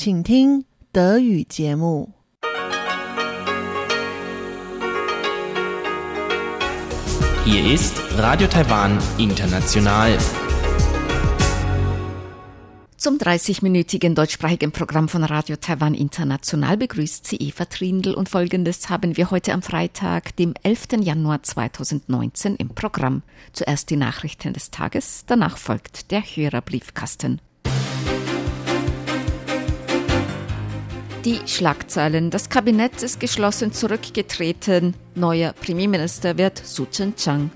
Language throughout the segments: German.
请听德语节目。Hier ist Radio Taiwan International. Zum 30-minütigen deutschsprachigen Programm von Radio Taiwan International begrüßt sie Eva Trindl und folgendes haben wir heute am Freitag, dem 11. Januar 2019 im Programm. Zuerst die Nachrichten des Tages, danach folgt der Hörerbriefkasten. Die Schlagzeilen. Das Kabinett ist geschlossen zurückgetreten. Neuer Premierminister wird Su Chen-chang.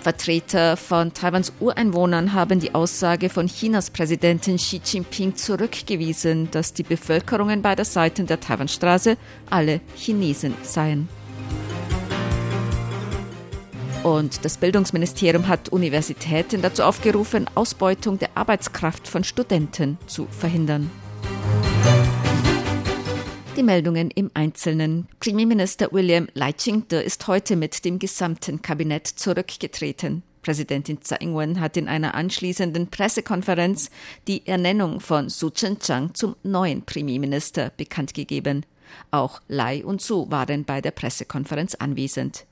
Vertreter von Taiwans Ureinwohnern haben die Aussage von Chinas Präsidentin Xi Jinping zurückgewiesen, dass die Bevölkerungen beider Seiten der Taiwanstraße alle Chinesen seien. Und das Bildungsministerium hat Universitäten dazu aufgerufen, Ausbeutung der Arbeitskraft von Studenten zu verhindern. Die Meldungen im Einzelnen. Premierminister William Lai Ching-te ist heute mit dem gesamten Kabinett zurückgetreten. Präsidentin Tsai Ing-wen hat in einer anschließenden Pressekonferenz die Ernennung von Su Chen-chang zum neuen Premierminister bekannt gegeben. Auch Lai und Su waren bei der Pressekonferenz anwesend.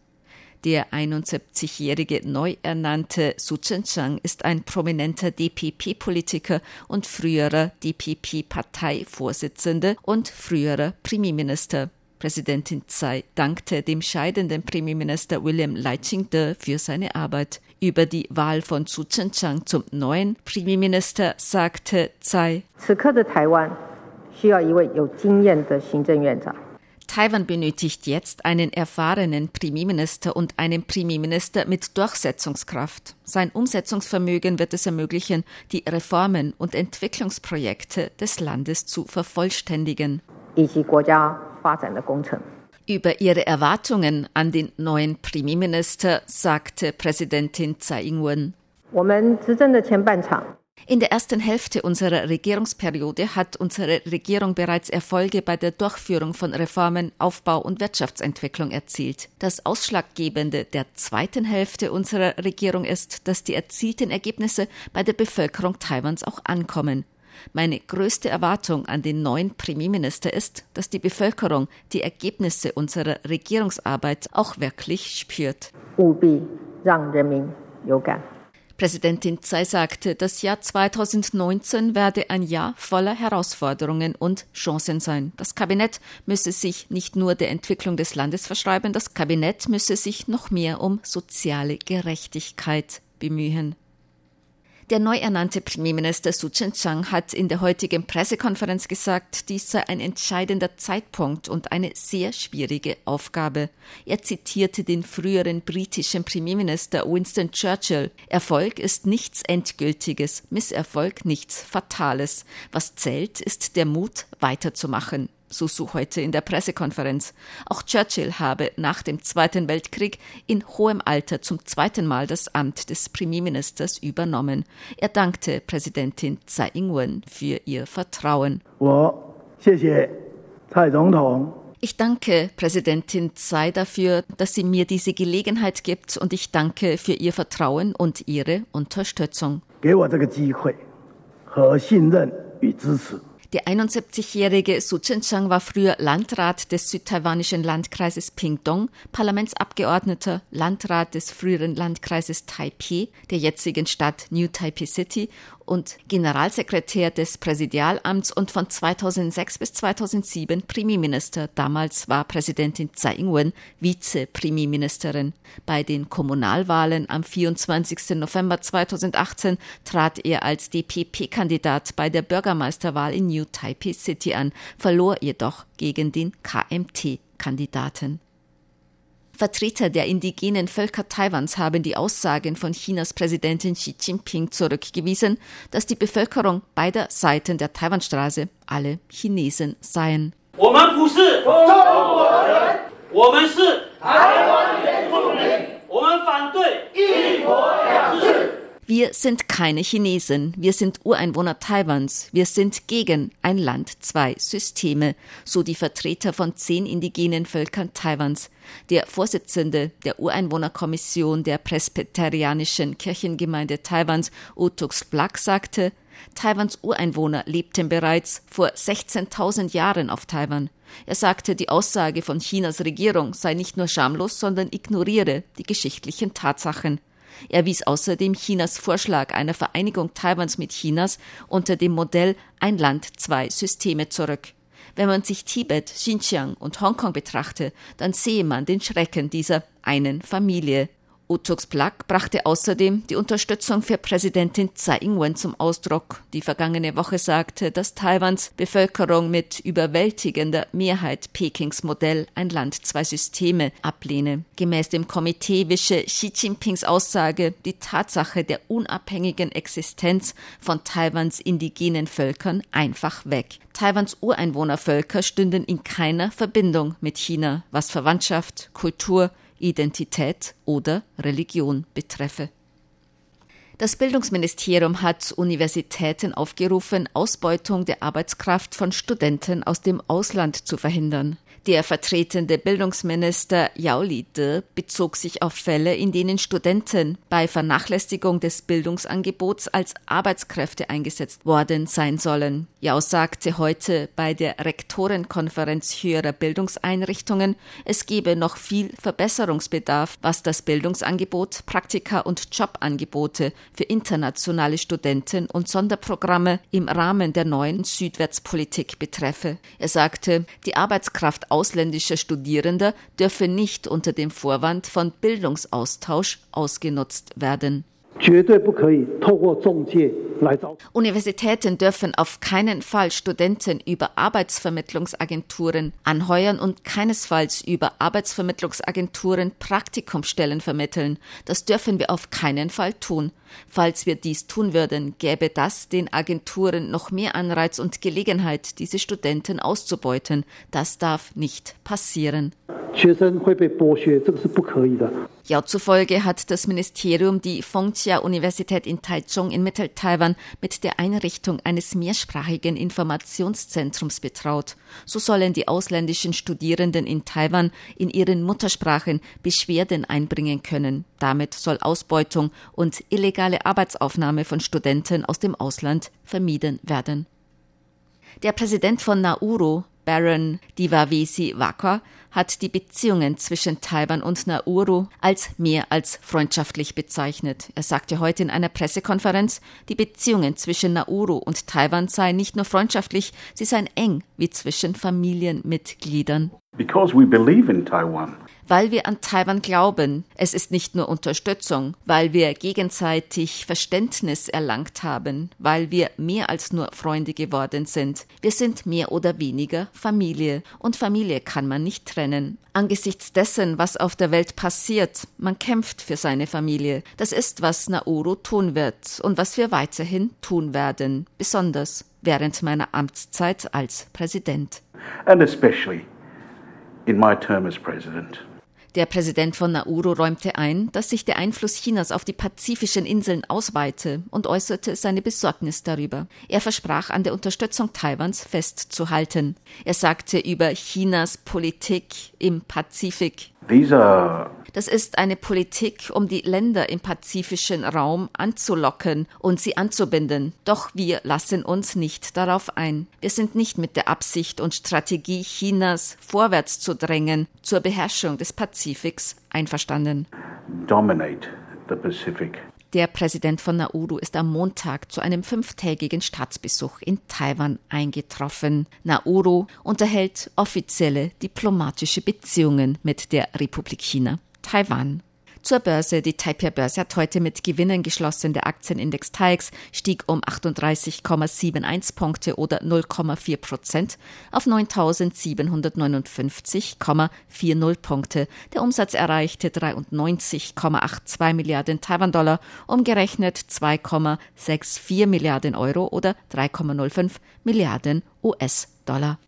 Der 71-jährige neu ernannte Su Chen-chang ist ein prominenter DPP-Politiker und früherer DPP-Parteivorsitzender und früherer Premierminister. Präsidentin Tsai dankte dem scheidenden Premierminister William Lai Ching-te für seine Arbeit. Über die Wahl von Su Chen-chang zum neuen Premierminister sagte Tsai, 此刻的台湾需要一位有经验的行政院长。 Taiwan benötigt jetzt einen erfahrenen Premierminister und einen Premierminister mit Durchsetzungskraft. Sein Umsetzungsvermögen wird es ermöglichen, die Reformen und Entwicklungsprojekte des Landes zu vervollständigen. Über ihre Erwartungen an den neuen Premierminister sagte Präsidentin Tsai Ing-wen. 我们执政的前半场， In der ersten Hälfte unserer Regierungsperiode hat unsere Regierung bereits Erfolge bei der Durchführung von Reformen, Aufbau und Wirtschaftsentwicklung erzielt. Das Ausschlaggebende der zweiten Hälfte unserer Regierung ist, dass die erzielten Ergebnisse bei der Bevölkerung Taiwans auch ankommen. Meine größte Erwartung an den neuen Premierminister ist, dass die Bevölkerung die Ergebnisse unserer Regierungsarbeit auch wirklich spürt. 务必让人民有感。 Präsidentin Tsai sagte, das Jahr 2019 werde ein Jahr voller Herausforderungen und Chancen sein. Das Kabinett müsse sich nicht nur der Entwicklung des Landes verschreiben, das Kabinett müsse sich noch mehr um soziale Gerechtigkeit bemühen. Der neu ernannte Premierminister Su Chen-chang hat in der heutigen Pressekonferenz gesagt, dies sei ein entscheidender Zeitpunkt und eine sehr schwierige Aufgabe. Er zitierte den früheren britischen Premierminister Winston Churchill. Erfolg ist nichts Endgültiges, Misserfolg nichts Fatales. Was zählt, ist der Mut, weiterzumachen so Su heute in der Pressekonferenz. Auch Churchill habe nach dem Zweiten Weltkrieg in hohem Alter zum zweiten Mal das Amt des Premierministers übernommen. Er dankte Präsidentin Tsai Ing-wen für ihr Vertrauen. 我谢谢蔡总统 Ich danke Präsidentin Tsai dafür, dass sie mir diese Gelegenheit gibt und ich danke für ihr Vertrauen und ihre Unterstützung. 给我这个机会和信任与支持。 Der 71-jährige Su Chen-chang war früher Landrat des südtaiwanischen Landkreises Pingdong, Parlamentsabgeordneter, Landrat des früheren Landkreises Taipei, der jetzigen Stadt New Taipei City und Generalsekretär des Präsidialamts und von 2006 bis 2007 Premierminister. Damals war Präsidentin Tsai Ing-wen Vize-Premierministerin. Bei den Kommunalwahlen am 24. November 2018 trat er als DPP-Kandidat bei der Bürgermeisterwahl in New Taipei City an, verlor jedoch gegen den KMT-Kandidaten. Vertreter der indigenen Völker Taiwans haben die Aussagen von Chinas Präsidentin Xi Jinping zurückgewiesen, dass die Bevölkerung beider Seiten der Taiwanstraße alle Chinesen seien. 我 wir sind keine Chinesen, wir sind Ureinwohner Taiwans, wir sind gegen ein Land, zwei Systeme, so die Vertreter von zehn indigenen Völkern Taiwans, der Vorsitzende der Ureinwohnerkommission der Presbyterianischen Kirchengemeinde Taiwans, Otux Black, sagte, Taiwans Ureinwohner lebten bereits vor 16.000 Jahren auf Taiwan. Er sagte, die Aussage von Chinas Regierung sei nicht nur schamlos, sondern ignoriere die geschichtlichen Tatsachen. Er wies außerdem Chinas Vorschlag einer Vereinigung Taiwans mit Chinas unter dem Modell Ein Land, zwei Systeme zurück. Wenn man sich Tibet, Xinjiang und Hongkong betrachte, dann sehe man den Schrecken dieser einen Familie. Utux Plak brachte außerdem die Unterstützung für Präsidentin Tsai Ing-wen zum Ausdruck, die vergangene Woche sagte, dass Taiwans Bevölkerung mit überwältigender Mehrheit Pekings Modell ein Land, zwei Systeme ablehne. Gemäß dem Komitee wische Xi Jinpings Aussage die Tatsache der unabhängigen Existenz von Taiwans indigenen Völkern einfach weg. Taiwans Ureinwohnervölker stünden in keiner Verbindung mit China, was Verwandtschaft, Kultur, Identität oder Religion betreffe. Das Bildungsministerium hat Universitäten aufgerufen, Ausbeutung der Arbeitskraft von Studenten aus dem Ausland zu verhindern. Der vertretende Bildungsminister Yao Li-de bezog sich auf Fälle, in denen Studenten bei Vernachlässigung des Bildungsangebots als Arbeitskräfte eingesetzt worden sein sollen. Yao sagte heute bei der Rektorenkonferenz höherer Bildungseinrichtungen, es gebe noch viel Verbesserungsbedarf, was das Bildungsangebot, Praktika und Jobangebote für internationale Studenten und Sonderprogramme im Rahmen der neuen Südwärtspolitik betreffe. Er sagte, die Arbeitskraft ausländischer Studierender dürfe nicht unter dem Vorwand von Bildungsaustausch ausgenutzt werden. Universitäten dürfen auf keinen Fall Studenten über Arbeitsvermittlungsagenturen anheuern und keinesfalls über Arbeitsvermittlungsagenturen Praktikumsstellen vermitteln. Das dürfen wir auf keinen Fall tun. Falls wir dies tun würden, gäbe das den Agenturen noch mehr Anreiz und Gelegenheit, diese Studenten auszubeuten. Das darf nicht passieren. Yao zufolge hat das Ministerium die Fengxia-Universität in Taichung in Mittel-Taiwan mit der Einrichtung eines mehrsprachigen Informationszentrums betraut. So sollen die ausländischen Studierenden in Taiwan in ihren Muttersprachen Beschwerden einbringen können. Damit soll Ausbeutung und illegal illegale Arbeitsaufnahme von Studenten aus dem Ausland vermieden werden. Der Präsident von Nauru, Baron Divavesi Waka hat die Beziehungen zwischen Taiwan und Nauru als mehr als freundschaftlich bezeichnet. Er sagte heute in einer Pressekonferenz, die Beziehungen zwischen Nauru und Taiwan seien nicht nur freundschaftlich, sie seien eng wie zwischen Familienmitgliedern. Because we believe in Taiwan weil wir an Taiwan glauben. Es ist nicht nur Unterstützung, weil wir gegenseitig Verständnis erlangt haben, weil wir mehr als nur Freunde geworden sind. Wir sind mehr oder weniger Familie und Familie kann man nicht trennen. Angesichts dessen, was auf der Welt passiert, man kämpft für seine Familie. Das ist, was Nauru tun wird und was wir weiterhin tun werden, besonders während meiner Amtszeit als Präsident. And especially in my term as president. Der Präsident von Nauru räumte ein, dass sich der Einfluss Chinas auf die pazifischen Inseln ausweite und äußerte seine Besorgnis darüber. Er versprach, an der Unterstützung Taiwans festzuhalten. Er sagte über Chinas Politik im Pazifik. These das ist eine Politik, um die Länder im pazifischen Raum anzulocken und sie anzubinden. Doch wir lassen uns nicht darauf ein. Wir sind nicht mit der Absicht und Strategie Chinas vorwärts zu drängen zur Beherrschung des Pazifiks einverstanden. Dominate the Pacific. Der Präsident von Nauru ist am Montag zu einem fünftägigen Staatsbesuch in Taiwan eingetroffen. Nauru unterhält offizielle diplomatische Beziehungen mit der Republik China. Taiwan. Zur Börse. Die Taipei-Börse hat heute mit Gewinnen geschlossen. Der Aktienindex TAIX stieg um 38,71 Punkte oder 0,4 Prozent auf 9.759,40 Punkte. Der Umsatz erreichte 93,82 Milliarden Taiwan-Dollar, umgerechnet 2,64 Milliarden Euro oder 3,05 Milliarden US-Dollar.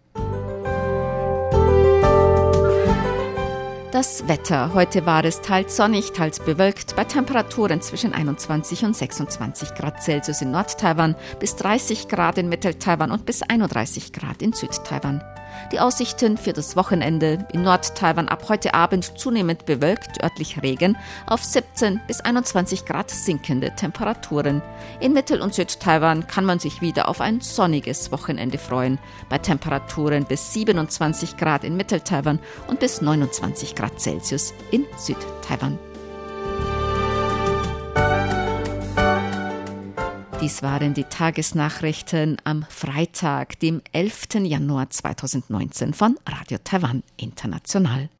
Das Wetter. Heute war es teils sonnig, teils bewölkt, bei Temperaturen zwischen 21 und 26 Grad Celsius in Nord-Taiwan, bis 30 Grad in Mittel-Taiwan und bis 31 Grad in Süd-Taiwan. Die Aussichten für das Wochenende in Nord-Taiwan ab heute Abend zunehmend bewölkt, örtlich Regen, auf 17 bis 21 Grad sinkende Temperaturen. In Mittel- und Süd-Taiwan kann man sich wieder auf ein sonniges Wochenende freuen, bei Temperaturen bis 27 Grad in Mittel-Taiwan und bis 29 Grad Celsius in Süd-Taiwan. Dies waren die Tagesnachrichten am Freitag, dem 11. Januar 2019 von Radio Taiwan International.